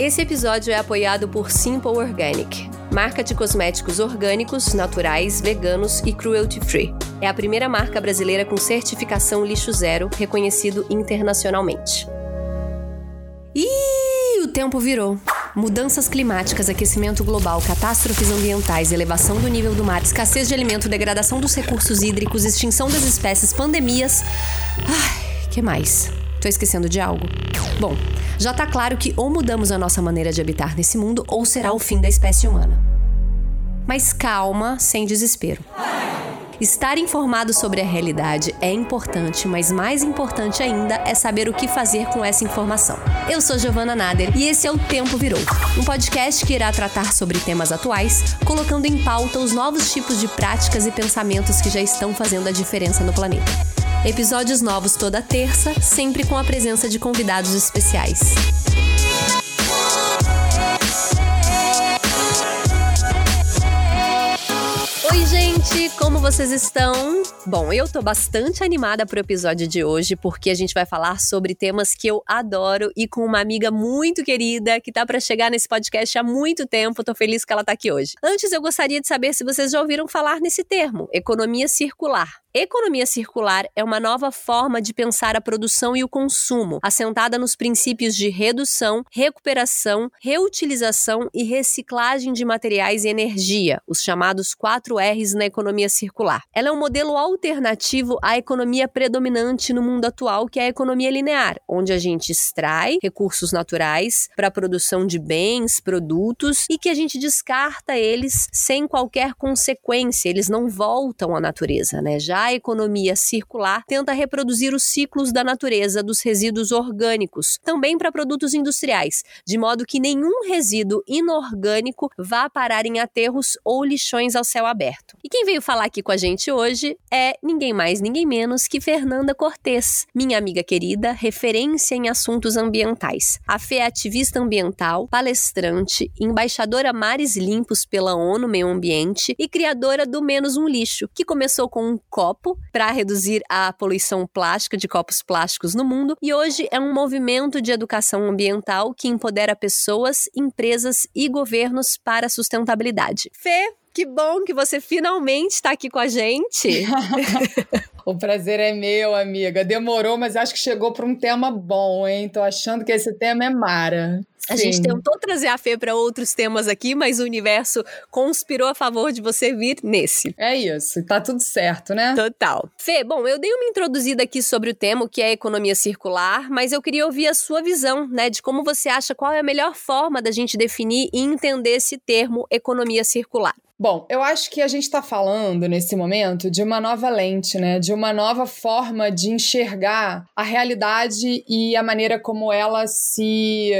Esse episódio é apoiado por Simple Organic, marca de cosméticos orgânicos, naturais, veganos e cruelty-free. É a primeira marca brasileira com certificação lixo zero, reconhecido internacionalmente. Ih, o tempo virou. Mudanças climáticas, aquecimento global, catástrofes ambientais, elevação do nível do mar, escassez de alimento, degradação dos recursos hídricos, extinção das espécies, pandemias. Ai, que mais? Tô esquecendo de algo? Bom, já tá claro que ou mudamos a nossa maneira de habitar nesse mundo ou será o fim da espécie humana. Mas calma, sem desespero. Estar informado sobre a realidade é importante, mas mais importante ainda é saber o que fazer com essa informação. Eu sou Giovana Nader e esse é o Tempo Virou, um podcast que irá tratar sobre temas atuais, colocando em pauta os novos tipos de práticas e pensamentos que já estão fazendo a diferença no planeta. Episódios novos toda terça, sempre com a presença de convidados especiais. Oi, gente, como vocês estão? Bom, eu tô bastante animada pro episódio de hoje porque a gente vai falar sobre temas que eu adoro e com uma amiga muito querida que tá para chegar nesse podcast há muito tempo. Tô feliz que ela tá aqui hoje. Antes, eu gostaria de saber se vocês já ouviram falar nesse termo, economia circular. Economia circular é uma nova forma de pensar a produção e o consumo, assentada nos princípios de redução, recuperação, reutilização e reciclagem de materiais e energia, os chamados 4 R's na economia circular. Ela é um modelo alternativo à economia predominante no mundo atual, que é a economia linear, onde a gente extrai recursos naturais para a produção de bens, produtos e que a gente descarta eles sem qualquer consequência, eles não voltam à natureza, né? Já a economia circular tenta reproduzir os ciclos da natureza dos resíduos orgânicos, também para produtos industriais, de modo que nenhum resíduo inorgânico vá parar em aterros ou lixões ao céu aberto. E quem veio falar aqui com a gente hoje é ninguém mais, ninguém menos que Fernanda Cortes, minha amiga querida, referência em assuntos ambientais. A Fê é ativista ambiental, palestrante, embaixadora Mares Limpos pela ONU Meio Ambiente e criadora do Menos um Lixo, que começou com um copo copo para reduzir a poluição plástica de copos plásticos no mundo e hoje é um movimento de educação ambiental que empodera pessoas, empresas e governos para a sustentabilidade. Fê, que bom que você finalmente está aqui com a gente. o prazer é meu, amiga. Demorou, mas acho que chegou para um tema bom, hein? Tô achando que esse tema é mara. A gente tentou trazer a Fê para outros temas aqui, mas o universo conspirou a favor de você vir nesse. É isso, tá tudo certo, né? Total. Fê, bom, eu dei uma introduzida aqui sobre o tema, que é economia circular, mas eu queria ouvir a sua visão, né, de como você acha qual é a melhor forma da gente definir e entender esse termo economia circular. Bom, eu acho que a gente está falando nesse momento de uma nova lente, né? De uma nova forma de enxergar a realidade e a maneira como ela se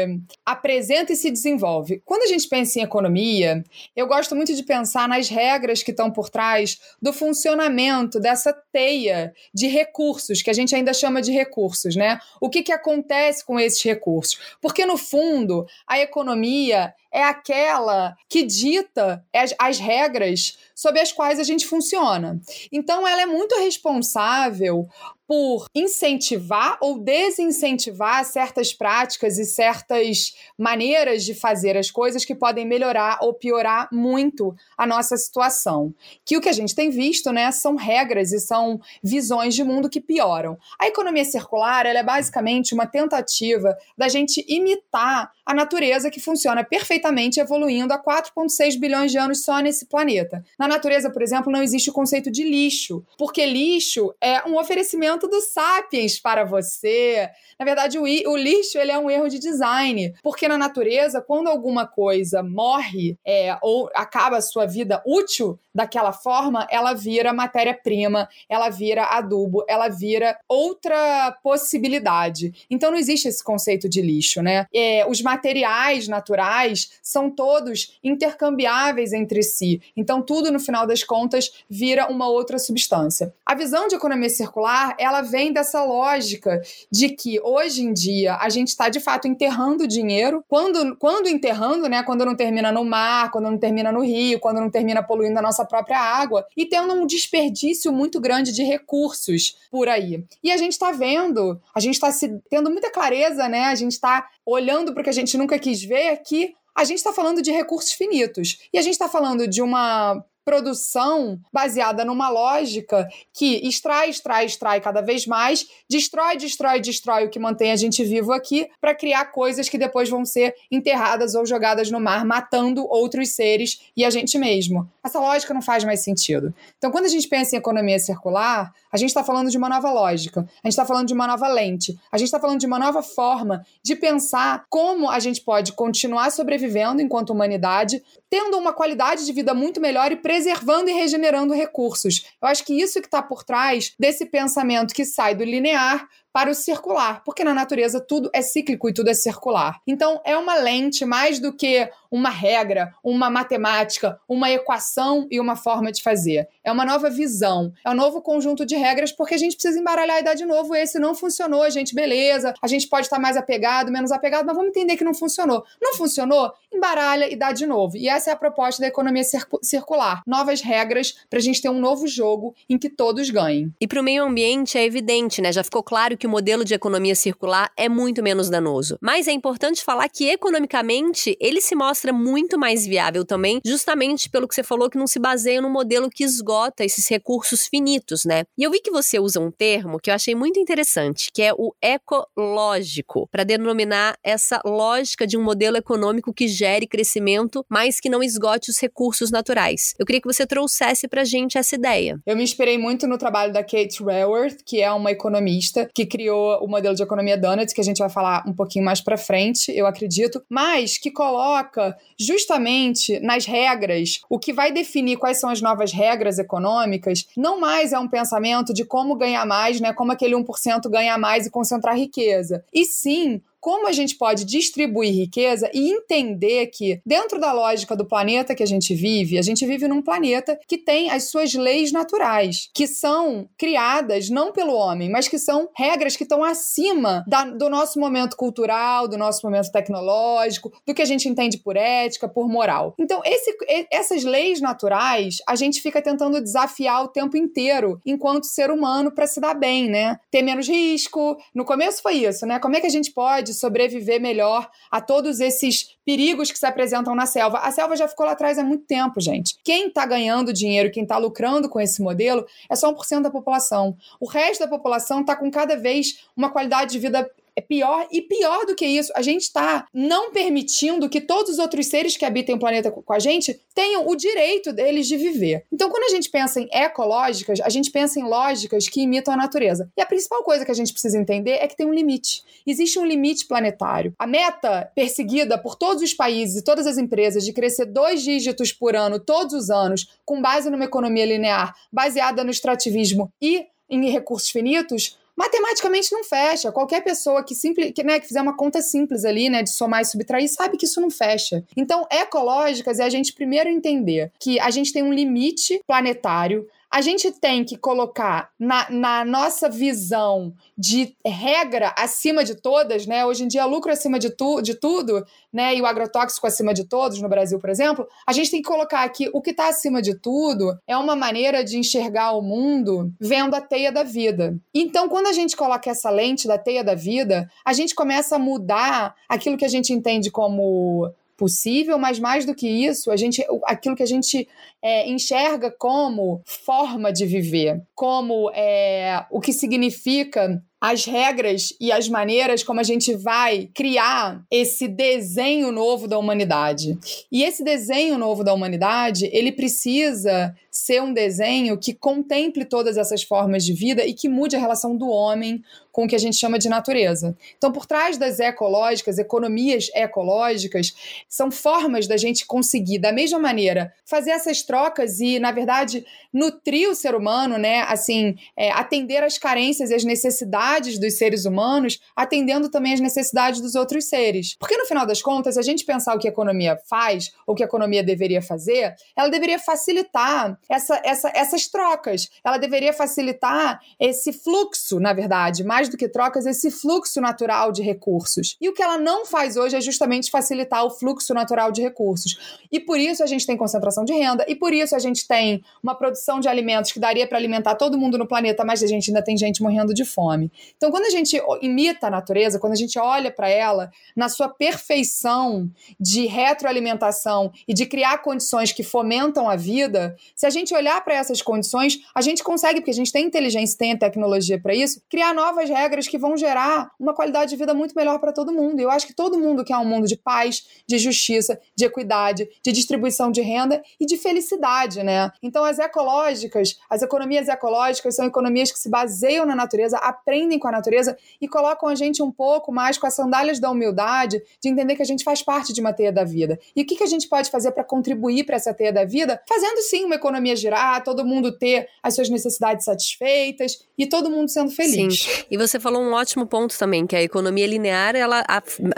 apresenta e se desenvolve. Quando a gente pensa em economia, eu gosto muito de pensar nas regras que estão por trás do funcionamento dessa teia de recursos, que a gente ainda chama de recursos, né? O que, que acontece com esses recursos? Porque, no fundo, a economia é aquela que dita as, as regras sob as quais a gente funciona. Então, ela é muito responsável por incentivar ou desincentivar certas práticas e certas maneiras de fazer as coisas que podem melhorar ou piorar muito a nossa situação. Que o que a gente tem visto, né, são regras e são visões de mundo que pioram. A economia circular, ela é basicamente uma tentativa da gente imitar a natureza que funciona perfeitamente evoluindo há 4.6 bilhões de anos só nesse planeta. Na natureza, por exemplo, não existe o conceito de lixo, porque lixo é um oferecimento do Sapiens para você. Na verdade, o, o, lixo ele é um erro de design, porque na natureza, quando alguma coisa morre é, ou acaba a sua vida útil daquela forma, ela vira matéria-prima, ela vira adubo, ela vira outra possibilidade. Então não existe esse conceito de lixo, né? É, os materiais naturais são todos intercambiáveis entre si. Então tudo, no final das contas, vira uma outra substância. A visão de economia circular, ela ela vem dessa lógica de que hoje em dia a gente está de fato enterrando dinheiro. Quando, quando enterrando, né? Quando não termina no mar, quando não termina no rio, quando não termina poluindo a nossa própria água, e tendo um desperdício muito grande de recursos por aí. E a gente está vendo, a gente está tendo muita clareza, né? A gente está olhando para o que a gente nunca quis ver que a gente está falando de recursos finitos. E a gente está falando de uma produção baseada numa lógica que extrai, extrai, extrai cada vez mais, destrói, destrói, destrói o que mantém a gente vivo aqui, para criar coisas que depois vão ser enterradas ou jogadas no mar, matando outros seres e a gente mesmo. Essa lógica não faz mais sentido. Então, quando a gente pensa em economia circular, a gente está falando de uma nova lógica, a gente está falando de uma nova lente, a gente está falando de uma nova forma de pensar como a gente pode continuar sobrevivendo enquanto humanidade, tendo uma qualidade de vida muito melhor e preservando e regenerando recursos. Eu acho que isso que está por trás desse pensamento que sai do linear para o circular, porque na natureza tudo é cíclico e tudo é circular. Então é uma lente mais do que uma regra, uma matemática, uma equação e uma forma de fazer. É uma nova visão, é um novo conjunto de regras, porque a gente precisa embaralhar e dar de novo. Esse não funcionou, gente, beleza. A gente pode estar mais apegado, menos apegado, mas vamos entender que não funcionou. Não funcionou? Embaralha e dá de novo. E essa é a proposta da economia circular. Novas regras para a gente ter um novo jogo em que todos ganhem. E para o meio ambiente é evidente, né? Já ficou claro que o modelo de economia circular é muito menos danoso. Mas é importante falar que economicamente ele se mostra muito mais viável também, justamente pelo que você falou que não se baseia no modelo que esgota esses recursos finitos, né? E eu vi que você usa um termo que eu achei muito interessante, que é o ecológico, para denominar essa lógica de um modelo econômico que gere crescimento, mas que não esgote os recursos naturais. Eu queria que você trouxesse pra gente essa ideia. Eu me inspirei muito no trabalho da Kate Raworth, que é uma economista que criou o modelo de economia Donuts, que a gente vai falar um pouquinho mais para frente, eu acredito, mas que coloca justamente nas regras o que vai definir quais são as novas regras econômicas, não mais é um pensamento de como ganhar mais, né, como aquele 1% ganhar mais e concentrar riqueza, e sim como a gente pode distribuir riqueza e entender que, dentro da lógica do planeta que a gente vive, a gente vive num planeta que tem as suas leis naturais, que são criadas não pelo homem, mas que são regras que estão acima da, do nosso momento cultural, do nosso momento tecnológico, do que a gente entende por ética, por moral. Então, esse, essas leis naturais, a gente fica tentando desafiar o tempo inteiro enquanto ser humano para se dar bem, né? Ter menos risco. No começo foi isso, né? Como é que a gente pode sobreviver melhor a todos esses perigos que se apresentam na selva. A selva já ficou lá atrás há muito tempo, gente. Quem está ganhando dinheiro, quem está lucrando com esse modelo, é só 1% da população. O resto da população está com cada vez uma qualidade de vida é pior e pior do que isso, a gente está não permitindo que todos os outros seres que habitem o planeta com a gente tenham o direito deles de viver. Então, quando a gente pensa em ecológicas, a gente pensa em lógicas que imitam a natureza. E a principal coisa que a gente precisa entender é que tem um limite. Existe um limite planetário. A meta perseguida por todos os países e todas as empresas de crescer dois dígitos por ano todos os anos, com base numa economia linear, baseada no extrativismo e em recursos finitos, matematicamente não fecha. Qualquer pessoa que, simples, que, né, que fizer uma conta simples ali, né, de somar e subtrair, sabe que isso não fecha. Então, ecológicas é a gente primeiro entender que a gente tem um limite planetário, a gente tem que colocar na, na, nossa visão de regra acima de todas, né? Hoje em dia, lucro acima de, tu, de tudo, né? E o agrotóxico acima de todos, no Brasil, por exemplo. A gente tem que colocar aqui o que está acima de tudo é uma maneira de enxergar o mundo vendo a teia da vida. Então, quando a gente coloca essa lente da teia da vida, a gente começa a mudar aquilo que a gente entende como possível, mas mais do que isso, a gente, aquilo que a gente é, enxerga como forma de viver, como é, o que significa as regras e as maneiras como a gente vai criar esse desenho novo da humanidade. E esse desenho novo da humanidade, ele precisa ser um desenho que contemple todas essas formas de vida e que mude a relação do homem com o que a gente chama de natureza. Então, por trás das ecológicas, economias ecológicas, são formas da gente conseguir, da mesma maneira, fazer essas trocas e, na verdade, nutrir o ser humano, né? Assim, é, atender às carências e às necessidades necessidades dos seres humanos, atendendo também as necessidades dos outros seres. Porque no final das contas, a gente pensar o que a economia faz, ou o que a economia deveria fazer, ela deveria facilitar essa, essa, essas trocas. Ela deveria facilitar esse fluxo, na verdade, mais do que trocas, esse fluxo natural de recursos. E o que ela não faz hoje é justamente facilitar o fluxo natural de recursos. E por isso a gente tem concentração de renda, e por isso a gente tem uma produção de alimentos que daria para alimentar todo mundo no planeta, mas a gente ainda tem gente morrendo de fome. Então, quando a gente imita a natureza, quando a gente olha para ela na sua perfeição de retroalimentação e de criar condições que fomentam a vida, se a gente olhar para essas condições, a gente consegue, porque a gente tem inteligência, tem tecnologia para isso, criar novas regras que vão gerar uma qualidade de vida muito melhor para todo mundo. E eu acho que todo mundo quer um mundo de paz, de justiça, de equidade, de distribuição de renda e de felicidade, né? Então, as ecológicas, as economias ecológicas são economias que se baseiam na natureza, aprendem com a natureza e colocam a gente um pouco mais com as sandálias da humildade, de entender que a gente faz parte de uma teia da vida. E o que, que a gente pode fazer para contribuir para essa teia da vida? Fazendo sim uma economia girar, todo mundo ter as suas necessidades satisfeitas e todo mundo sendo feliz. Sim. E você falou um ótimo ponto também, que a economia linear ela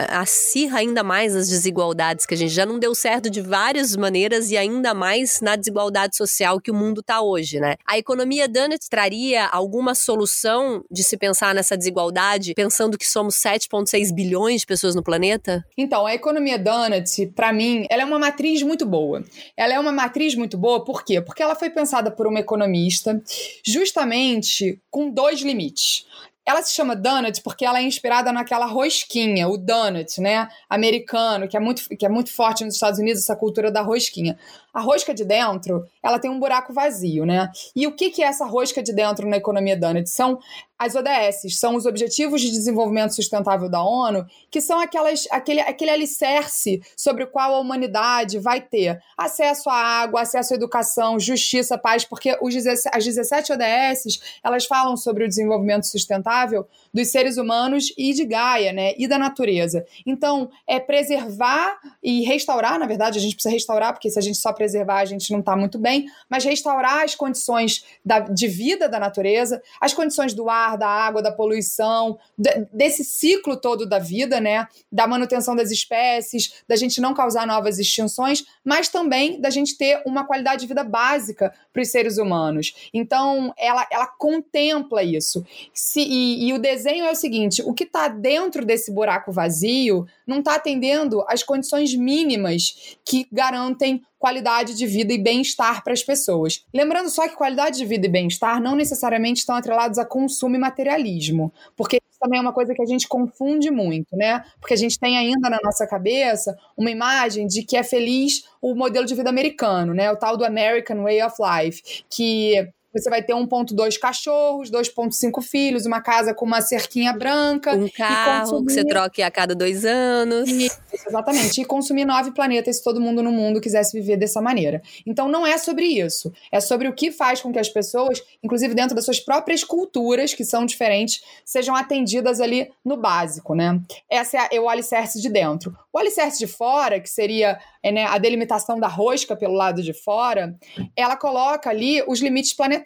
acirra ainda mais as desigualdades, que a gente já não deu certo de várias maneiras e ainda mais na desigualdade social que o mundo está hoje, né? A economia Dunnett traria alguma solução de se pensar nessa desigualdade, pensando que somos 7,6 bilhões de pessoas no planeta? Então, a economia Dunnett, para mim, ela é uma matriz muito boa. Ela é uma matriz muito boa, por quê? Porque ela foi pensada por uma economista justamente com dois limites. Ela se chama Donut porque ela é inspirada naquela rosquinha, o donut, né? Americano, que é muito, que é muito forte nos Estados Unidos, essa cultura da rosquinha. A rosca de dentro, ela tem um buraco vazio, né? E o que, que é essa rosca de dentro na economia Donut? São as ODS, são os Objetivos de Desenvolvimento Sustentável da ONU, que são aquelas, aquele, aquele alicerce sobre o qual a humanidade vai ter acesso à água, acesso à educação, justiça, paz, porque os, as 17 ODS, elas falam sobre o desenvolvimento sustentável dos seres humanos e de Gaia, né? E da natureza. Então, é preservar e restaurar, na verdade, a gente precisa restaurar, porque se a gente só preservar, a gente não está muito bem, mas restaurar as condições da, de vida da natureza, as condições do ar, da água, da poluição, de, desse ciclo todo da vida, né? Da manutenção das espécies, da gente não causar novas extinções, mas também da gente ter uma qualidade de vida básica para os seres humanos. Então, ela, ela contempla isso. Se, e, e o desenho é o seguinte: o que está dentro desse buraco vazio não está atendendo às condições mínimas que garantem qualidade de vida e bem-estar para as pessoas. Lembrando só que qualidade de vida e bem-estar não necessariamente estão atrelados a consumo e materialismo, porque isso também é uma coisa que a gente confunde muito, né? Porque a gente tem ainda na nossa cabeça uma imagem de que é feliz o modelo de vida americano, né? O tal do American Way of Life, que você vai ter 1,2 cachorros, 2,5 filhos, uma casa com uma cerquinha branca. Um carro consumir... que você troque a cada dois anos. Isso, exatamente. E consumir nove planetas se todo mundo no mundo quisesse viver dessa maneira. Então não é sobre isso. É sobre o que faz com que as pessoas, inclusive dentro das suas próprias culturas, que são diferentes, sejam atendidas ali no básico, né? Essa é, a, é o alicerce de dentro. O alicerce de fora, que seria é, né, a delimitação da rosca pelo lado de fora, ela coloca ali os limites planetários.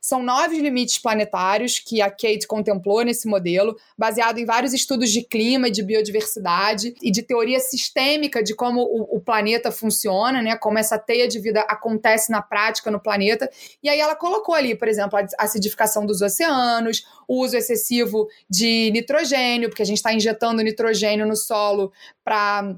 São nove limites planetários que a Kate contemplou nesse modelo, baseado em vários estudos de clima de biodiversidade e de teoria sistêmica de como o, o planeta funciona, né, como essa teia de vida acontece na prática no planeta. E aí ela colocou ali, por exemplo, a acidificação dos oceanos, o uso excessivo de nitrogênio, porque a gente está injetando nitrogênio no solo para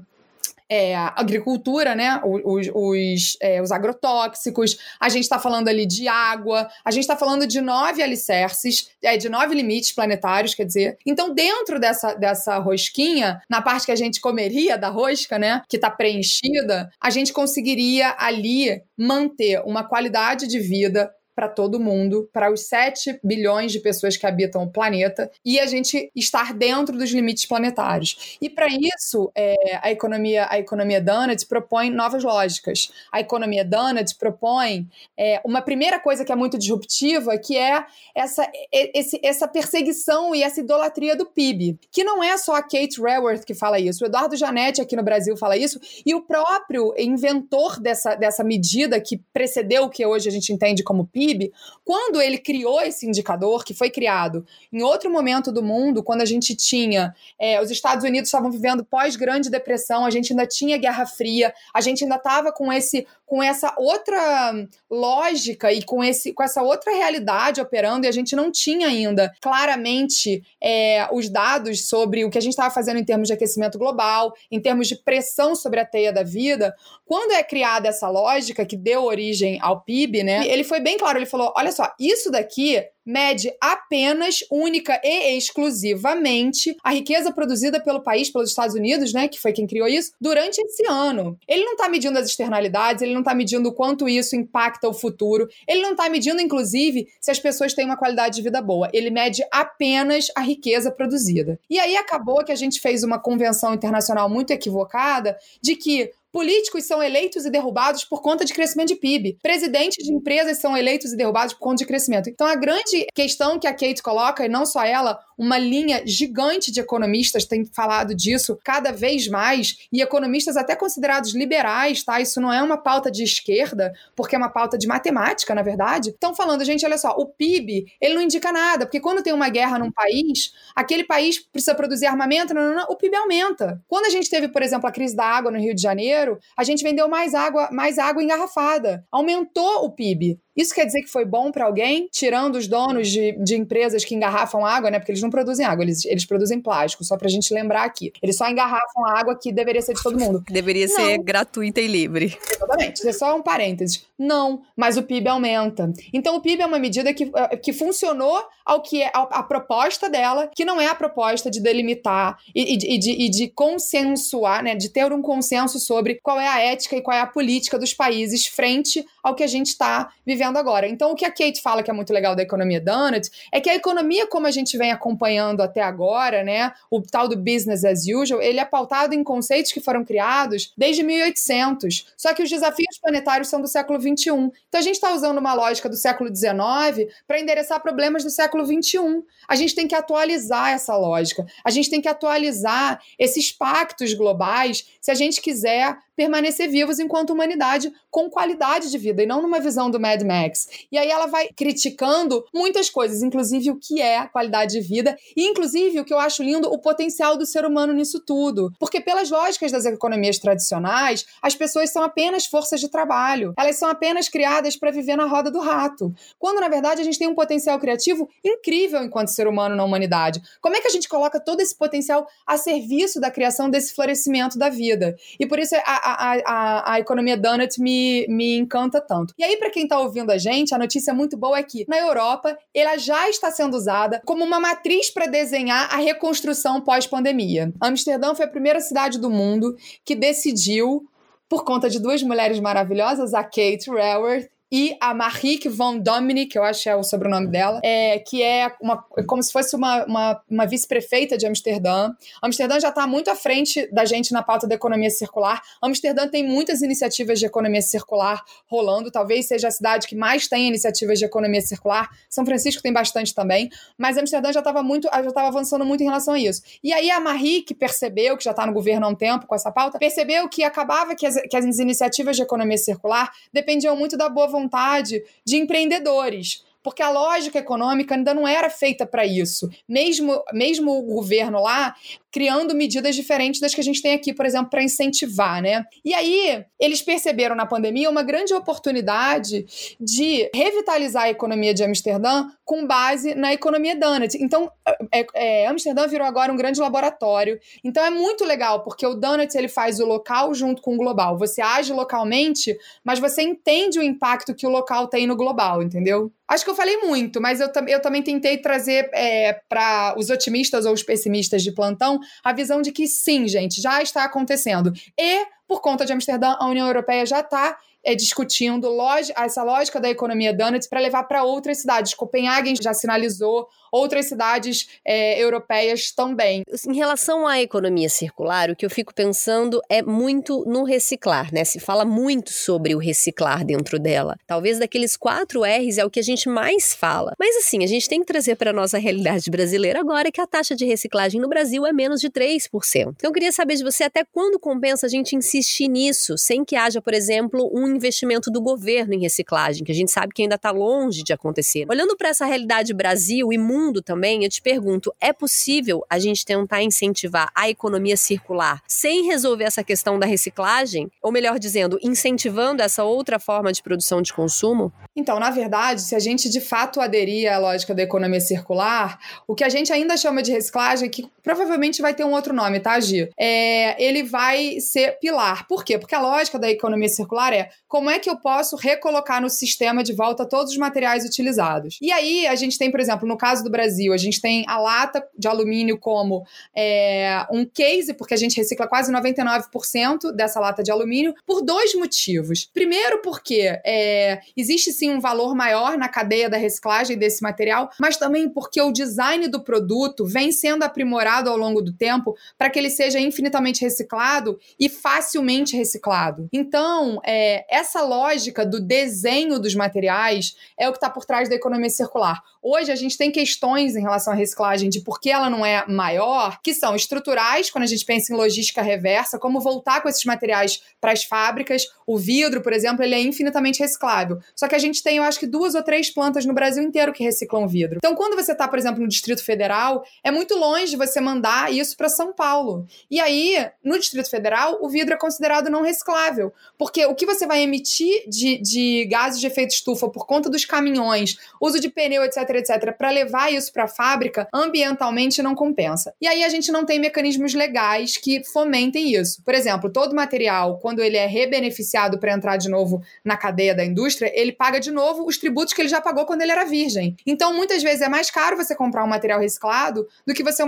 é, agricultura, né? Os, os, é, os agrotóxicos, a gente está falando ali de água, a gente está falando de nove alicerces, é, de nove limites planetários, quer dizer. Então, dentro dessa, dessa rosquinha, na parte que a gente comeria da rosca, né? Que está preenchida, a gente conseguiria ali manter uma qualidade de vida para todo mundo, para os 7 bilhões de pessoas que habitam o planeta, e a gente estar dentro dos limites planetários. E para isso, é, a economia a economia Donut propõe novas lógicas. A economia Donut propõe é, uma primeira coisa que é muito disruptiva, que é essa, esse, essa perseguição e essa idolatria do PIB, que não é só a Kate Raworth que fala isso, o Eduardo Janetti aqui no Brasil fala isso, e o próprio inventor dessa, dessa medida que precedeu o que hoje a gente entende como PIB, PIB, quando ele criou esse indicador, que foi criado em outro momento do mundo, quando a gente tinha. É, os Estados Unidos estavam vivendo pós-Grande Depressão, a gente ainda tinha Guerra Fria, a gente ainda estava com esse com essa outra lógica e com, esse, com essa outra realidade operando, e a gente não tinha ainda claramente é, os dados sobre o que a gente estava fazendo em termos de aquecimento global, em termos de pressão sobre a teia da vida. Quando é criada essa lógica que deu origem ao PIB, né? Ele foi bem claro, ele falou: olha só, isso daqui mede apenas, única e exclusivamente a riqueza produzida pelo país, pelos Estados Unidos, né, que foi quem criou isso, durante esse ano. Ele não está medindo as externalidades, ele não está medindo o quanto isso impacta o futuro, ele não está medindo, inclusive, se as pessoas têm uma qualidade de vida boa. Ele mede apenas a riqueza produzida. E aí acabou que a gente fez uma convenção internacional muito equivocada de que Políticos são eleitos e derrubados por conta de crescimento de PIB. Presidentes de empresas são eleitos e derrubados por conta de crescimento. Então, a grande questão que a Kate coloca, e não só ela, uma linha gigante de economistas tem falado disso cada vez mais, e economistas até considerados liberais, tá? Isso não é uma pauta de esquerda, porque é uma pauta de matemática, na verdade. Estão falando, gente, olha só, o PIB, ele não indica nada, porque quando tem uma guerra num país, aquele país precisa produzir armamento, não, não, não, o PIB aumenta. Quando a gente teve, por exemplo, a crise da água no Rio de Janeiro, a gente vendeu mais água, mais água engarrafada. Aumentou o PIB. Isso quer dizer que foi bom para alguém, tirando os donos de, de empresas que engarrafam água, né? Porque eles não produzem água, eles, eles produzem plástico, só pra gente lembrar aqui. Eles só engarrafam a água que deveria ser de todo mundo. Deveria não. ser gratuita e livre. Exatamente. Isso é só um parênteses. Não, mas o PIB aumenta. Então o PIB é uma medida que, eh, que funcionou ao que é a, a proposta dela, que não é a proposta de delimitar e, e, e, de, e de consensuar, né? De ter um consenso sobre qual é a ética e qual é a política dos países frente ao que a gente está vivendo agora. Então, o que a Kate fala que é muito legal da economia Donut é que a economia, como a gente vem acompanhando até agora, né, o tal do business as usual, ele é pautado em conceitos que foram criados desde 1800. Só que os desafios planetários são do século 21. Então, a gente está usando uma lógica do século 19 para endereçar problemas do século 21. A gente tem que atualizar essa lógica. A gente tem que atualizar esses pactos globais se a gente quiser permanecer vivos enquanto humanidade com qualidade de vida e não numa visão do Mad Max. E aí ela vai criticando muitas coisas, inclusive o que é qualidade de vida e inclusive o que eu acho lindo, o potencial do ser humano nisso tudo. Porque pelas lógicas das economias tradicionais, as pessoas são apenas forças de trabalho. Elas são apenas criadas para viver na roda do rato. Quando na verdade a gente tem um potencial criativo incrível enquanto ser humano na humanidade. Como é que a gente coloca todo esse potencial a serviço da criação desse florescimento da vida? E por isso a, a, a, a economia donut me, me encanta tanto. E aí, para quem está ouvindo a gente, a notícia muito boa é que na Europa ela já está sendo usada como uma matriz para desenhar a reconstrução pós-pandemia. Amsterdã foi a primeira cidade do mundo que decidiu por conta de duas mulheres maravilhosas, a Kate Raworth e a Marique von Dominic, que eu acho que é o sobrenome dela, é, que é uma, como se fosse uma, uma, uma vice-prefeita de Amsterdã. Amsterdã já está muito à frente da gente na pauta da economia circular. Amsterdã tem muitas iniciativas de economia circular rolando, talvez seja a cidade que mais tem iniciativas de economia circular. São Francisco tem bastante também, mas Amsterdã já estava muito, já estava avançando muito em relação a isso. E aí a Marique percebeu, que já está no governo há um tempo com essa pauta, percebeu que acabava que as, que as iniciativas de economia circular dependiam muito da boa vontade vontade de empreendedores porque a lógica econômica ainda não era feita para isso. Mesmo, mesmo o governo lá criando medidas diferentes das que a gente tem aqui, por exemplo, para incentivar, né? E aí, eles perceberam na pandemia uma grande oportunidade de revitalizar a economia de Amsterdã com base na economia Donut. Então, é, é, Amsterdã virou agora um grande laboratório. Então, é muito legal, porque o Donut ele faz o local junto com o global. Você age localmente, mas você entende o impacto que o local tem no global, entendeu? Acho que eu falei muito, mas eu, eu também tentei trazer é, para os otimistas ou os pessimistas de plantão a visão de que sim, gente, já está acontecendo. E, por conta de Amsterdã, a União Europeia já está é, discutindo essa lógica da economia Donuts para levar para outras cidades. Copenhagen já sinalizou, outras cidades é, europeias também. Em relação à economia circular, o que eu fico pensando é muito no reciclar, né? Se fala muito sobre o reciclar dentro dela. Talvez daqueles quatro R's é o que a gente mais fala. Mas assim, a gente tem que trazer para a nossa realidade brasileira agora que a taxa de reciclagem no Brasil é menos de 3%. Então eu queria saber de você até quando compensa a gente insistir nisso, sem que haja, por exemplo, investimento do governo em reciclagem, que a gente sabe que ainda está longe de acontecer. Olhando para essa realidade Brasil e mundo também, eu te pergunto: é possível a gente tentar incentivar a economia circular sem resolver essa questão da reciclagem? Ou melhor dizendo, incentivando essa outra forma de produção de consumo? Então, na verdade, se a gente de fato aderir à lógica da economia circular, o que a gente ainda chama de reciclagem, que provavelmente vai ter um outro nome, tá, Gi? É, ele vai ser pilar. Por quê? Porque a lógica da economia circular é como é que eu posso recolocar no sistema de volta todos os materiais utilizados. E aí, a gente tem, por exemplo, no caso do Brasil, a gente tem a lata de alumínio como é, um case, porque a gente recicla quase 99% dessa lata de alumínio, por dois motivos. Primeiro, porque é, existe sim um valor maior na cadeia da reciclagem desse material, mas também porque o design do produto vem sendo aprimorado ao longo do tempo para que ele seja infinitamente reciclado e facilmente reciclado. Então, é, essa lógica do desenho dos materiais é o que está por trás da economia circular. Hoje a gente tem questões em relação à reciclagem de por que ela não é maior, que são estruturais, quando a gente pensa em logística reversa, como voltar com esses materiais para as fábricas. O vidro, por exemplo, ele é infinitamente reciclável. Só que a gente tem, eu acho que duas ou três plantas no Brasil inteiro que reciclam vidro. Então, quando você está, por exemplo, no Distrito Federal, é muito longe você mandar isso para São Paulo. E aí, no Distrito Federal, o vidro é considerado não reciclável. Porque o que você vai emitir de, de gases de efeito estufa por conta dos caminhões, uso de pneu, etc etc, para levar isso para a fábrica, ambientalmente não compensa. E aí a gente não tem mecanismos legais que fomentem isso. Por exemplo, todo material, quando ele é rebeneficiado para entrar de novo na cadeia da indústria, ele paga de novo os tributos que ele já pagou quando ele era virgem. Então, muitas vezes é mais caro você comprar um material reciclado do que você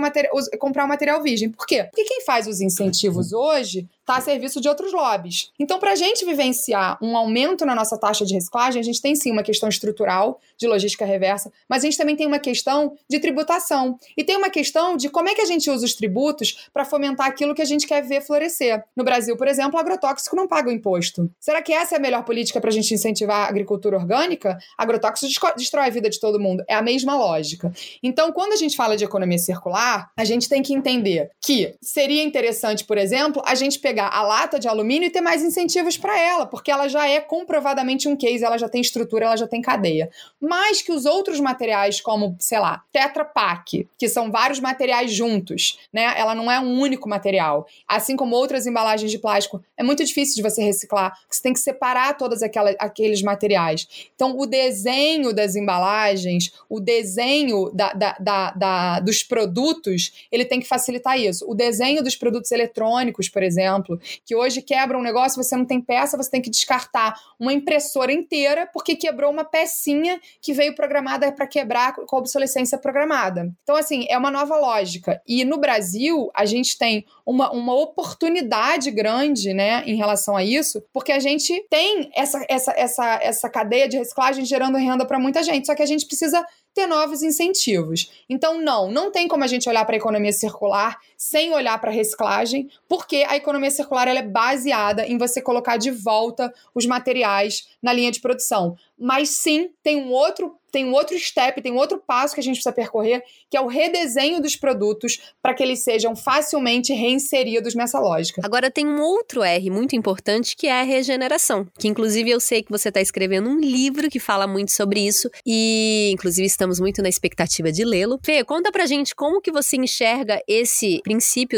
comprar um material virgem. Por quê? Porque quem faz os incentivos hoje está a serviço de outros lobbies. Então, para a gente vivenciar um aumento na nossa taxa de reciclagem, a gente tem sim uma questão estrutural de logística reversa, mas a gente também tem uma questão de tributação. E tem uma questão de como é que a gente usa os tributos para fomentar aquilo que a gente quer ver florescer. No Brasil, por exemplo, o agrotóxico não paga o imposto. Será que essa é a melhor política para a gente incentivar a agricultura orgânica? Agrotóxico destrói a vida de todo mundo. É a mesma lógica. Então, quando a gente fala de economia circular, a gente tem que entender que seria interessante, por exemplo, a gente pegar pegar a lata de alumínio e ter mais incentivos para ela, porque ela já é comprovadamente um case, ela já tem estrutura, ela já tem cadeia. Mais que os outros materiais, como, sei lá, Tetra Pak, que são vários materiais juntos, né? Ela não é um único material. Assim como outras embalagens de plástico, é muito difícil de você reciclar, você tem que separar todos aqueles materiais. Então, o desenho das embalagens, o desenho da, da, da, da dos produtos, ele tem que facilitar isso. O desenho dos produtos eletrônicos, por exemplo, exemplo, que hoje quebra um negócio, você não tem peça, você tem que descartar uma impressora inteira porque quebrou uma pecinha que veio programada para quebrar com obsolescência programada. Então, assim, é uma nova lógica. E no Brasil, a gente tem uma, uma oportunidade grande, né, em relação a isso, porque a gente tem essa, essa, essa, essa cadeia de reciclagem gerando renda para muita gente, só que a gente precisa ter novos incentivos. Então, não, não tem como a gente olhar para a economia circular sem olhar para reciclagem, porque a economia circular ela é baseada em você colocar de volta os materiais na linha de produção. Mas sim, tem um outro tem um outro step, tem um outro passo que a gente precisa percorrer, que é o redesenho dos produtos para que eles sejam facilmente reinseridos nessa lógica. Agora tem um outro R muito importante que é a regeneração, que inclusive eu sei que você está escrevendo um livro que fala muito sobre isso e inclusive estamos muito na expectativa de lê-lo. Fê, conta pra gente como que você enxerga esse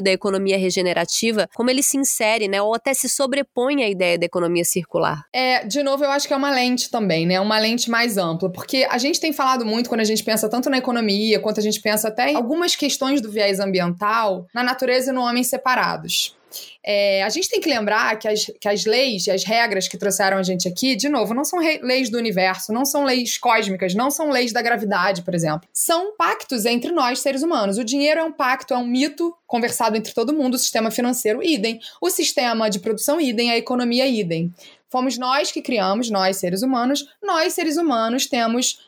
da economia regenerativa, como ele se insere, né, ou até se sobrepõe à ideia da economia circular. É, de novo, eu acho que é uma lente também, né, uma lente mais ampla, porque a gente tem falado muito quando a gente pensa tanto na economia, quanto a gente pensa até em algumas questões do viés ambiental, na natureza e no homem separados. É, a gente tem que lembrar que as, que as leis e as regras que trouxeram a gente aqui, de novo, não são leis do universo, não são leis cósmicas, não são leis da gravidade, por exemplo. São pactos entre nós, seres humanos. O dinheiro é um pacto, é um mito conversado entre todo mundo, o sistema financeiro, idem. O sistema de produção, idem. A economia, idem. Fomos nós que criamos, nós seres humanos, nós seres humanos temos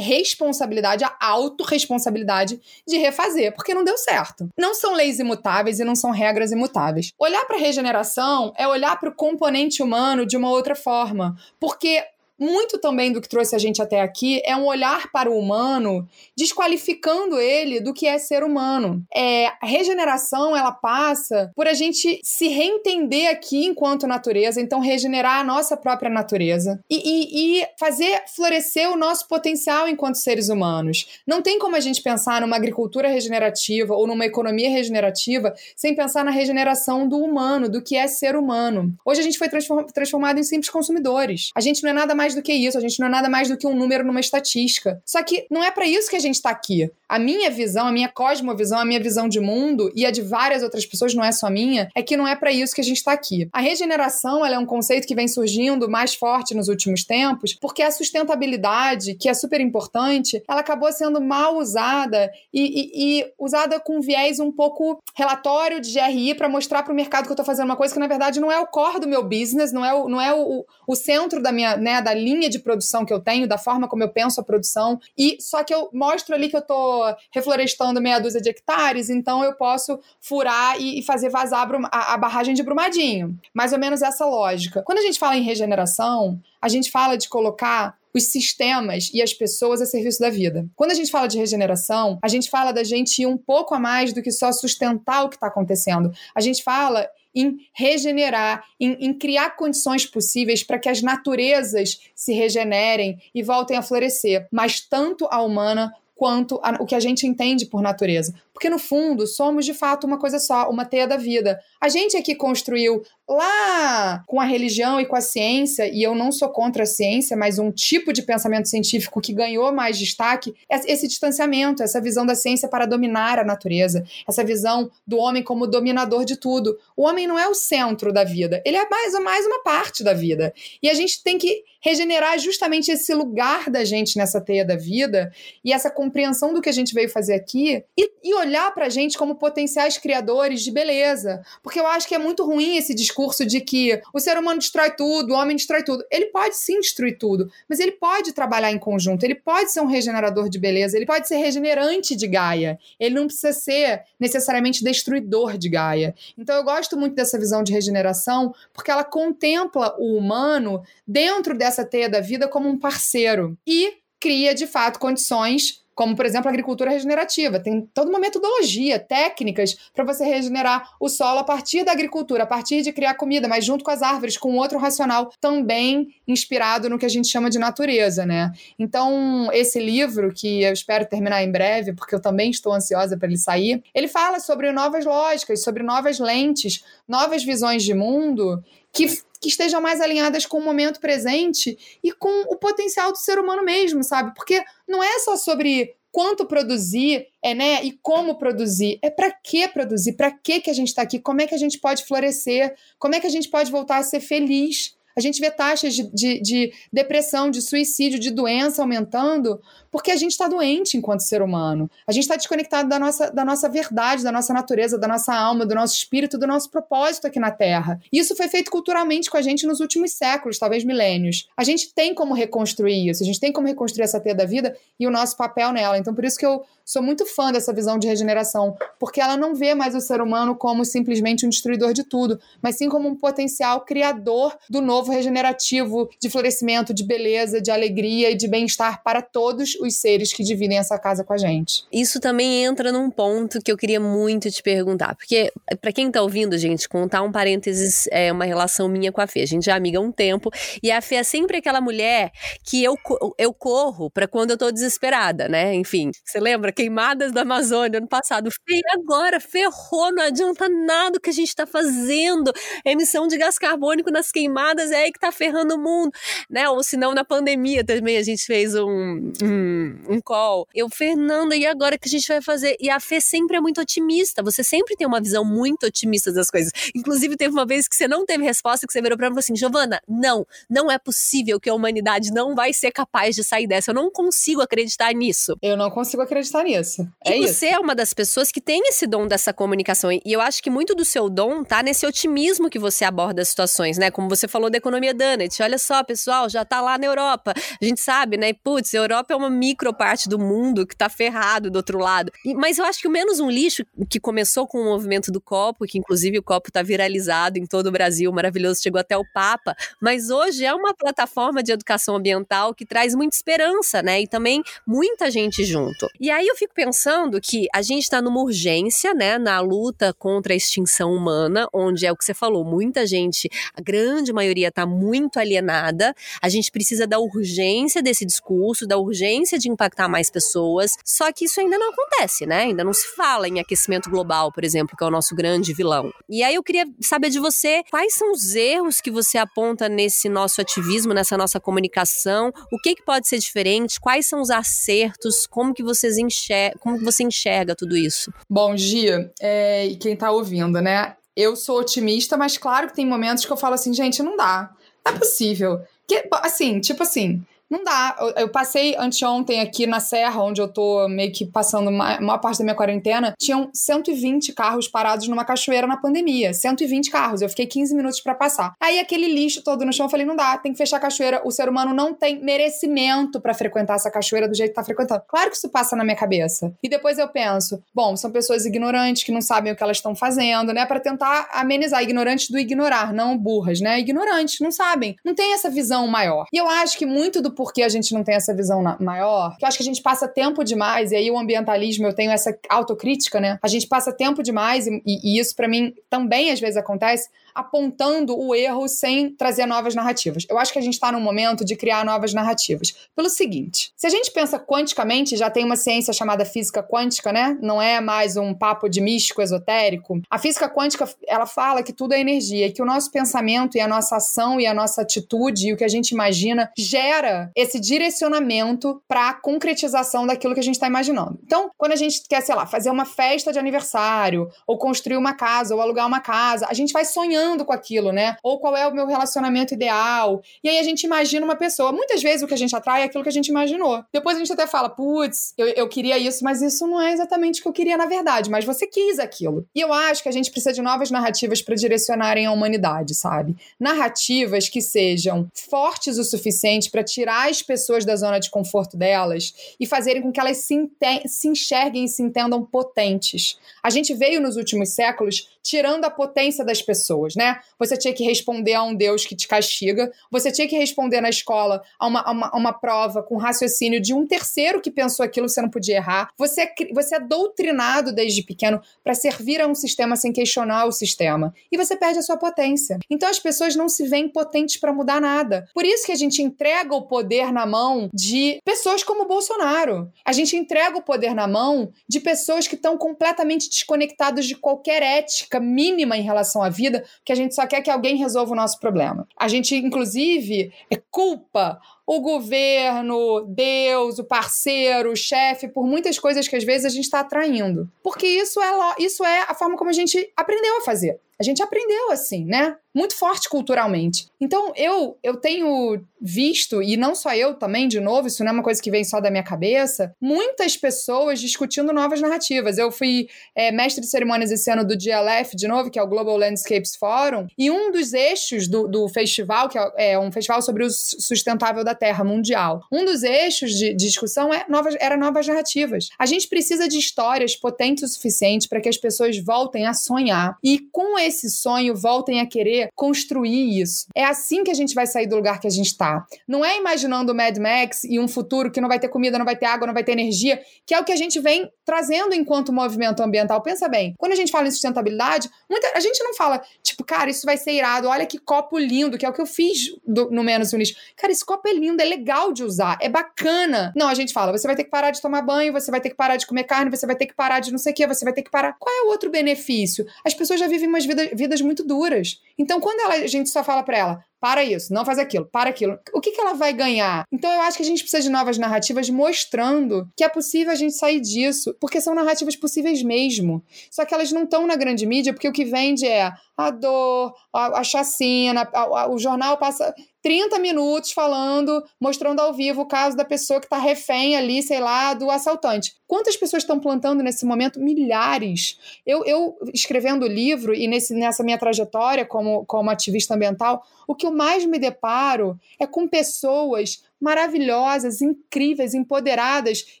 responsabilidade, a autorresponsabilidade de refazer, porque não deu certo. Não são leis imutáveis e não são regras imutáveis. Olhar para a regeneração é olhar para o componente humano de uma outra forma, porque muito também do que trouxe a gente até aqui é um olhar para o humano, desqualificando ele do que é ser humano. É, a regeneração, ela passa por a gente se reentender aqui enquanto natureza, então regenerar a nossa própria natureza e, e, e fazer florescer o nosso potencial enquanto seres humanos. Não tem como a gente pensar numa agricultura regenerativa ou numa economia regenerativa sem pensar na regeneração do humano, do que é ser humano. Hoje a gente foi transformado em simples consumidores. A gente não é nada mais do que isso, a gente não é nada mais do que um número numa estatística. Só que não é para isso que a gente está aqui. A minha visão, a minha cosmovisão, a minha visão de mundo e a de várias outras pessoas, não é só minha, é que não é para isso que a gente está aqui. A regeneração é um conceito que vem surgindo mais forte nos últimos tempos, porque a sustentabilidade, que é super importante, ela acabou sendo mal usada e, e, e usada com viés um pouco relatório de GRI para mostrar para o mercado que eu estou fazendo uma coisa que na verdade não é o core do meu business, não é o, não é o, o centro da minha, né, da linha de produção que eu tenho, da forma como eu penso a produção. E só que eu mostro ali que eu estou reflorestando meia dúzia de hectares, então eu posso furar e, e fazer vazar a, a barragem de Brumadinho. Mais ou menos essa lógica. Quando a gente fala em regeneração, a gente fala de colocar os sistemas e as pessoas a serviço da vida. Quando a gente fala de regeneração, a gente fala da gente ir um pouco a mais do que só sustentar o que está acontecendo. A gente fala em regenerar, em, em criar condições possíveis para que as naturezas se regenerem e voltem a florescer, mas tanto a humana quanto a, o que a gente entende por natureza. Porque, no fundo, somos de fato uma coisa só, uma teia da vida. A gente é que construiu lá com a religião e com a ciência, e eu não sou contra a ciência, mas um tipo de pensamento científico que ganhou mais destaque, é esse distanciamento, essa visão da ciência para dominar a natureza, essa visão do homem como dominador de tudo. O homem não é o centro da vida, ele é mais ou mais uma parte da vida. E a gente tem que regenerar justamente esse lugar da gente nessa teia da vida e essa compreensão do que a gente veio fazer aqui e, e olhar olhar para a gente como potenciais criadores de beleza. Porque eu acho que é muito ruim esse discurso de que o ser humano destrói tudo, o homem destrói tudo. Ele pode sim destruir tudo, mas ele pode trabalhar em conjunto, ele pode ser um regenerador de beleza, ele pode ser regenerante de Gaia. Ele não precisa ser necessariamente destruidor de Gaia. Então eu gosto muito dessa visão de regeneração, porque ela contempla o humano dentro dessa teia da vida como um parceiro e cria de fato condições como por exemplo a agricultura regenerativa. Tem toda uma metodologia, técnicas para você regenerar o solo a partir da agricultura, a partir de criar comida, mas junto com as árvores, com outro racional também inspirado no que a gente chama de natureza, né? Então, esse livro, que eu espero terminar em breve, porque eu também estou ansiosa para ele sair, ele fala sobre novas lógicas, sobre novas lentes, novas visões de mundo que que estejam mais alinhadas com o momento presente e com o potencial do ser humano mesmo, sabe? Porque não é só sobre quanto produzir, é, né? E como produzir. É para que produzir? Para que que a gente está aqui? Como é que a gente pode florescer? Como é que a gente pode voltar a ser feliz? A gente vê taxas de, de, de depressão, de suicídio, de doença aumentando, porque a gente está doente enquanto ser humano. A gente está desconectado da nossa, da nossa verdade, da nossa natureza, da nossa alma, do nosso espírito, do nosso propósito aqui na Terra. Isso foi feito culturalmente com a gente nos últimos séculos, talvez milênios. A gente tem como reconstruir isso, a gente tem como reconstruir essa teia da vida e o nosso papel nela. Então, por isso que eu sou muito fã dessa visão de regeneração, porque ela não vê mais o ser humano como simplesmente um destruidor de tudo, mas sim como um potencial criador do novo regenerativo, de florescimento, de beleza, de alegria e de bem-estar para todos os seres que dividem essa casa com a gente. Isso também entra num ponto que eu queria muito te perguntar, porque para quem tá ouvindo, gente, contar um parênteses é uma relação minha com a Fê. A gente é amiga há um tempo e a Fê é sempre aquela mulher que eu, eu corro para quando eu tô desesperada, né? Enfim, você lembra queimadas da Amazônia ano passado? Fê, agora ferrou, não adianta nada o que a gente tá fazendo. A emissão de gás carbônico nas queimadas é aí que tá ferrando o mundo, né? Ou se não na pandemia também a gente fez um, um um, call. Eu, Fernanda, e agora que a gente vai fazer? E a Fê sempre é muito otimista. Você sempre tem uma visão muito otimista das coisas. Inclusive, teve uma vez que você não teve resposta, que você virou pra mim e falou assim: Giovana, não, não é possível que a humanidade não vai ser capaz de sair dessa. Eu não consigo acreditar nisso. Eu não consigo acreditar nisso isso. É e isso. você é uma das pessoas que tem esse dom dessa comunicação. E eu acho que muito do seu dom tá nesse otimismo que você aborda as situações, né? Como você falou da economia Dunnett. Olha só, pessoal, já tá lá na Europa. A gente sabe, né? Putz, a Europa é uma micro parte do mundo que tá ferrado do outro lado. Mas eu acho que o Menos um Lixo, que começou com o movimento do copo, que inclusive o copo tá viralizado em todo o Brasil, maravilhoso, chegou até o Papa. Mas hoje é uma plataforma de educação ambiental que traz muita esperança, né? E também muita gente junto. E aí eu fico pensando que a gente está numa urgência, né? Na luta contra a extinção humana, onde é o que você falou, muita gente, a grande maioria está muito alienada. A gente precisa da urgência desse discurso, da urgência de impactar mais pessoas. Só que isso ainda não acontece, né? Ainda não se fala em aquecimento global, por exemplo, que é o nosso grande vilão. E aí eu queria saber de você quais são os erros que você aponta nesse nosso ativismo, nessa nossa comunicação, o que, que pode ser diferente, quais são os acertos, como que vocês enxergam, como que você enxerga tudo isso? Bom, Gia, é, e quem tá ouvindo, né? Eu sou otimista, mas claro que tem momentos que eu falo assim, gente, não dá. Não é possível. Que, assim, tipo assim, não dá. Eu, eu, passei anteontem aqui na Serra, onde eu tô meio que passando a maior parte da minha quarentena. Tinham 120 carros parados numa cachoeira na pandemia. 120 carros. Eu fiquei 15 minutos para passar. Aí aquele lixo todo no chão, eu falei: não dá, tem que fechar a cachoeira. O ser humano não tem merecimento para frequentar essa cachoeira do jeito que tá frequentando. Claro que isso passa na minha cabeça. E depois eu penso: bom, são pessoas ignorantes que não sabem o que elas estão fazendo, né? Para tentar amenizar. Ignorantes do ignorar, não burras, né? Ignorantes, não sabem. Não tem essa visão maior. E eu acho que muito do por que a gente não tem essa visão maior, que eu acho que a gente passa tempo demais, e aí o ambientalismo, eu tenho essa autocrítica, né? A gente passa tempo demais, e, e isso para mim também às vezes acontece, apontando o erro sem trazer novas narrativas. Eu acho que a gente está num momento de criar novas narrativas. Pelo seguinte, se a gente pensa quanticamente, já tem uma ciência chamada física quântica, né? Não é mais um papo de místico esotérico. A física quântica, ela fala que tudo é energia que o nosso pensamento e a nossa ação e a nossa atitude e o que a gente imagina gera esse direcionamento para a concretização daquilo que a gente está imaginando. Então, quando a gente quer, sei lá, fazer uma festa de aniversário, ou construir uma casa, ou alugar uma casa, a gente vai sonhando com aquilo, né? Ou qual é o meu relacionamento ideal. E aí a gente imagina uma pessoa. Muitas vezes o que a gente atrai é aquilo que a gente imaginou. Depois a gente até fala, putz, eu, eu queria isso, mas isso não é exatamente o que eu queria na verdade, mas você quis aquilo. E eu acho que a gente precisa de novas narrativas para direcionarem a humanidade, sabe? Narrativas que sejam fortes o suficiente para tirar as pessoas da zona de conforto delas e fazerem com que elas se, se enxerguem e se entendam potentes. A gente veio nos últimos séculos tirando a potência das pessoas, né? Você tinha que responder a um Deus que te castiga, você tinha que responder na escola a uma, a uma, a uma prova com raciocínio de um terceiro que pensou aquilo, você não podia errar. Você é, você é doutrinado desde pequeno para servir a um sistema sem questionar o sistema. E você perde a sua potência. Então as pessoas não se veem potentes para mudar nada. Por isso que a gente entrega o poder na mão de pessoas como o Bolsonaro. A gente entrega o poder na mão de pessoas que estão completamente desconectadas de qualquer ética mínima em relação à vida, que a gente só quer que alguém resolva o nosso problema. A gente, inclusive, é culpa o governo, Deus, o parceiro, o chefe, por muitas coisas que às vezes a gente está atraindo. Porque isso é, isso é a forma como a gente aprendeu a fazer. A gente aprendeu assim, né? Muito forte culturalmente. Então, eu, eu tenho visto, e não só eu também, de novo, isso não é uma coisa que vem só da minha cabeça, muitas pessoas discutindo novas narrativas. Eu fui é, mestre de cerimônias esse ano do GLF, de novo, que é o Global Landscapes Forum, e um dos eixos do, do festival, que é, é um festival sobre o sustentável da Terra Mundial, um dos eixos de, discussão é novas, era novas narrativas. A gente precisa de histórias potentes o suficiente para que as pessoas voltem a sonhar e, com esse sonho, voltem a querer construir isso. É assim que a gente vai sair do lugar que a gente está. Não é imaginando o Mad Max e um futuro que não vai ter comida, não vai ter água, não vai ter energia, que é o que a gente vem trazendo enquanto movimento ambiental. Pensa bem, quando a gente fala em sustentabilidade, muita, a gente não fala, tipo, cara, isso vai ser irado, olha que copo lindo, que é o que eu fiz do, no Menos Unis. Cara, esse copo é lindo, é legal de usar, é bacana. Não, a gente fala, você vai ter que parar de tomar banho, você vai ter que parar de comer carne, você vai ter que parar de não sei o quê, você vai ter que parar. Qual é o outro benefício? As pessoas já vivem umas vidas, vidas muito duras. Então, quando ela, a gente só fala para ela, para isso, não faz aquilo, para aquilo. O que, que ela vai ganhar? Então eu acho que a gente precisa de novas narrativas mostrando que é possível a gente sair disso, porque são narrativas possíveis mesmo. Só que elas não estão na grande mídia, porque o que vende é a dor, a, a chacina, a, a, o jornal passa 30 minutos falando, mostrando ao vivo o caso da pessoa que está refém ali, sei lá, do assaltante. Quantas pessoas estão plantando nesse momento? Milhares. Eu, eu escrevendo o livro e nesse, nessa minha trajetória como, como ativista ambiental, o que eu mais me deparo é com pessoas maravilhosas, incríveis, empoderadas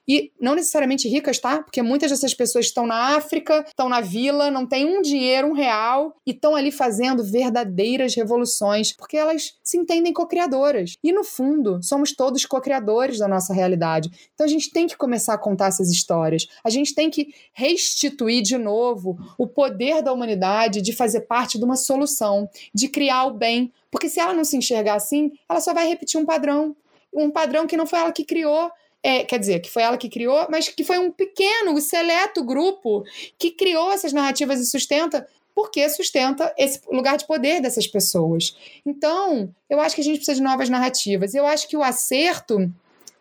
e não necessariamente ricas, tá? Porque muitas dessas pessoas estão na África, estão na vila, não têm um dinheiro, um real e estão ali fazendo verdadeiras revoluções, porque elas se entendem co-criadoras. E no fundo, somos todos co-criadores da nossa realidade. Então a gente tem que começar a contar essas histórias. A gente tem que restituir de novo o poder da humanidade de fazer parte de uma solução, de criar o bem, porque se ela não se enxergar assim, ela só vai repetir um padrão um padrão que não foi ela que criou. É, quer dizer, que foi ela que criou, mas que foi um pequeno, seleto grupo que criou essas narrativas e sustenta, porque sustenta esse lugar de poder dessas pessoas. Então, eu acho que a gente precisa de novas narrativas. Eu acho que o acerto.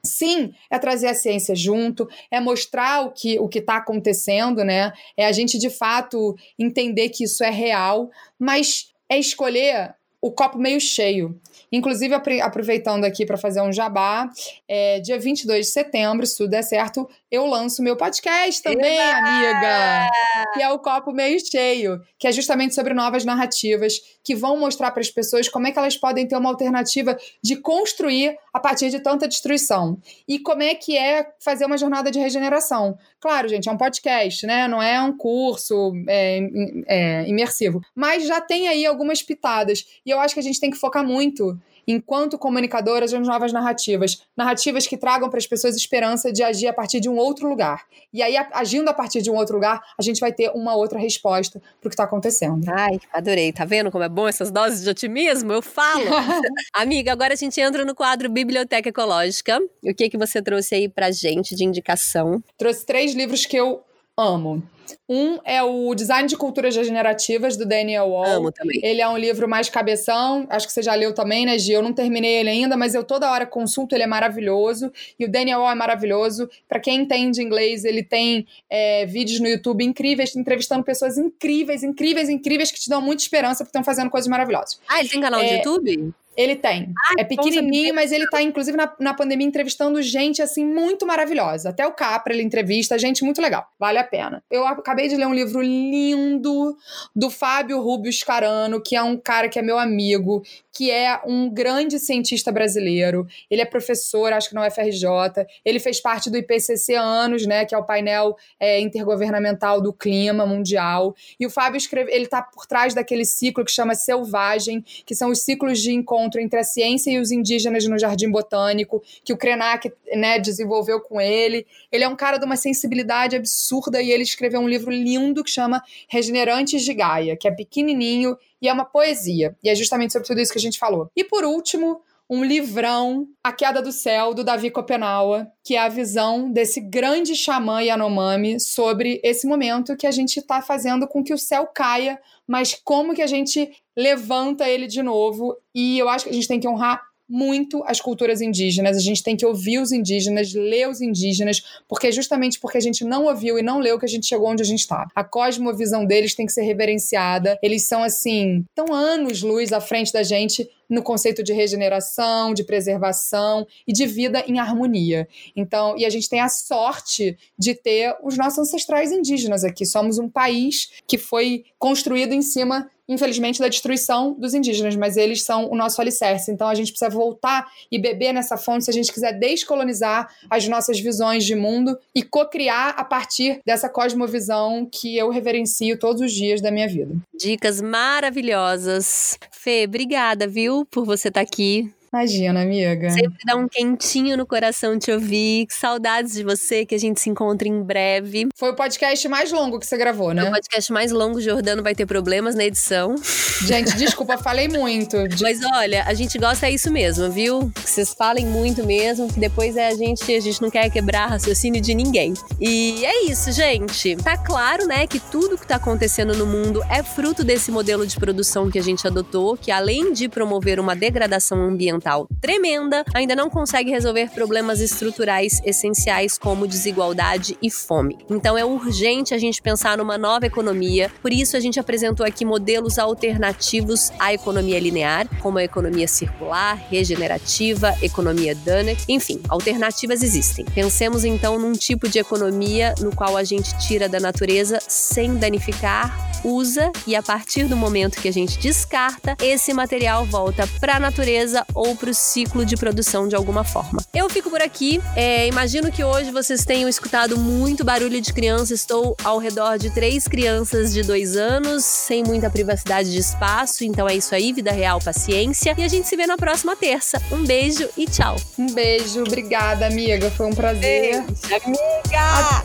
Sim, é trazer a ciência junto, é mostrar o que o está acontecendo, né? É a gente de fato entender que isso é real, mas é escolher o copo meio cheio. Inclusive, aproveitando aqui para fazer um jabá, é, dia 22 de setembro, se tudo der certo, eu lanço meu podcast também, Eba! amiga, que é o Copo Meio Cheio, que é justamente sobre novas narrativas que vão mostrar para as pessoas como é que elas podem ter uma alternativa de construir a partir de tanta destruição. E como é que é fazer uma jornada de regeneração. Claro, gente, é um podcast, né? Não é um curso é, é, imersivo. Mas já tem aí algumas pitadas. E eu acho que a gente tem que focar muito enquanto comunicadoras das novas narrativas. Narrativas que tragam para as pessoas esperança de agir a partir de um outro lugar. E aí, agindo a partir de um outro lugar, a gente vai ter uma outra resposta para o que está acontecendo. Ai, adorei. Tá vendo como é bom essas doses de otimismo? Eu falo. Amiga, agora a gente entra no quadro Biblioteca Ecológica. O que, que você trouxe aí para gente de indicação? Trouxe três livros que eu amo. Um é o Design de Culturas Regenerativas, do Daniel Wall. Amo também. Ele é um livro mais cabeção, acho que você já leu também, né, Gi? Eu não terminei ele ainda, mas eu toda hora consulto, ele é maravilhoso. E o Daniel Wall é maravilhoso. Para quem entende inglês, ele tem é, vídeos no YouTube incríveis, entrevistando pessoas incríveis, incríveis, incríveis, que te dão muita esperança porque estão fazendo coisas maravilhosas. Ah, ele tem canal é, no YouTube? Ele tem. Ah, é pequenininho, mas ele tá, inclusive, na, na pandemia entrevistando gente, assim, muito maravilhosa. Até o Capra ele entrevista, gente muito legal. Vale a pena. Eu acabei de ler um livro lindo do Fábio Rubio Scarano, que é um cara que é meu amigo, que é um grande cientista brasileiro. Ele é professor, acho que na UFRJ. Ele fez parte do IPCC anos, né, que é o painel é, intergovernamental do clima mundial. E o Fábio escreve, ele tá por trás daquele ciclo que chama Selvagem, que são os ciclos de encontro entre a ciência e os indígenas no Jardim Botânico, que o Krenak, né, desenvolveu com ele. Ele é um cara de uma sensibilidade absurda e ele escreveu um livro lindo que chama Regenerantes de Gaia, que é pequenininho e é uma poesia. E é justamente sobre tudo isso que a gente falou. E por último, um livrão, A Queda do Céu, do Davi Kopenawa, que é a visão desse grande xamã Yanomami sobre esse momento que a gente está fazendo com que o céu caia, mas como que a gente levanta ele de novo. E eu acho que a gente tem que honrar muito as culturas indígenas, a gente tem que ouvir os indígenas, ler os indígenas, porque é justamente porque a gente não ouviu e não leu que a gente chegou onde a gente está. A cosmovisão deles tem que ser reverenciada. Eles são assim, tão anos luz à frente da gente no conceito de regeneração, de preservação e de vida em harmonia. Então, e a gente tem a sorte de ter os nossos ancestrais indígenas aqui. Somos um país que foi construído em cima infelizmente, da destruição dos indígenas, mas eles são o nosso alicerce. Então a gente precisa voltar e beber nessa fonte se a gente quiser descolonizar as nossas visões de mundo e co-criar a partir dessa cosmovisão que eu reverencio todos os dias da minha vida. Dicas maravilhosas. Fê, obrigada, viu, por você estar tá aqui Imagina, amiga. Sempre dá um quentinho no coração te ouvir. Saudades de você, que a gente se encontre em breve. Foi o podcast mais longo que você gravou, né? Foi o podcast mais longo. Jordano vai ter problemas na edição. Gente, desculpa, falei muito. Mas olha, a gente gosta é isso mesmo, viu? Que vocês falem muito mesmo, que depois é a gente, a gente não quer quebrar raciocínio de ninguém. E é isso, gente. Tá claro, né, que tudo que tá acontecendo no mundo é fruto desse modelo de produção que a gente adotou, que além de promover uma degradação ambiental, tremenda, ainda não consegue resolver problemas estruturais essenciais como desigualdade e fome. Então é urgente a gente pensar numa nova economia, por isso a gente apresentou aqui modelos alternativos à economia linear, como a economia circular, regenerativa, economia Dunnett, enfim, alternativas existem. Pensemos então num tipo de economia no qual a gente tira da natureza sem danificar usa e a partir do momento que a gente descarta, esse material volta para a natureza ou para o ciclo de produção de alguma forma. Eu fico por aqui. É, imagino que hoje vocês tenham escutado muito barulho de criança. Estou ao redor de três crianças de dois anos, sem muita privacidade de espaço. Então é isso aí, vida real, paciência. E a gente se vê na próxima terça. Um beijo e tchau. Um beijo, obrigada, amiga. Foi um prazer. Beijo, amiga!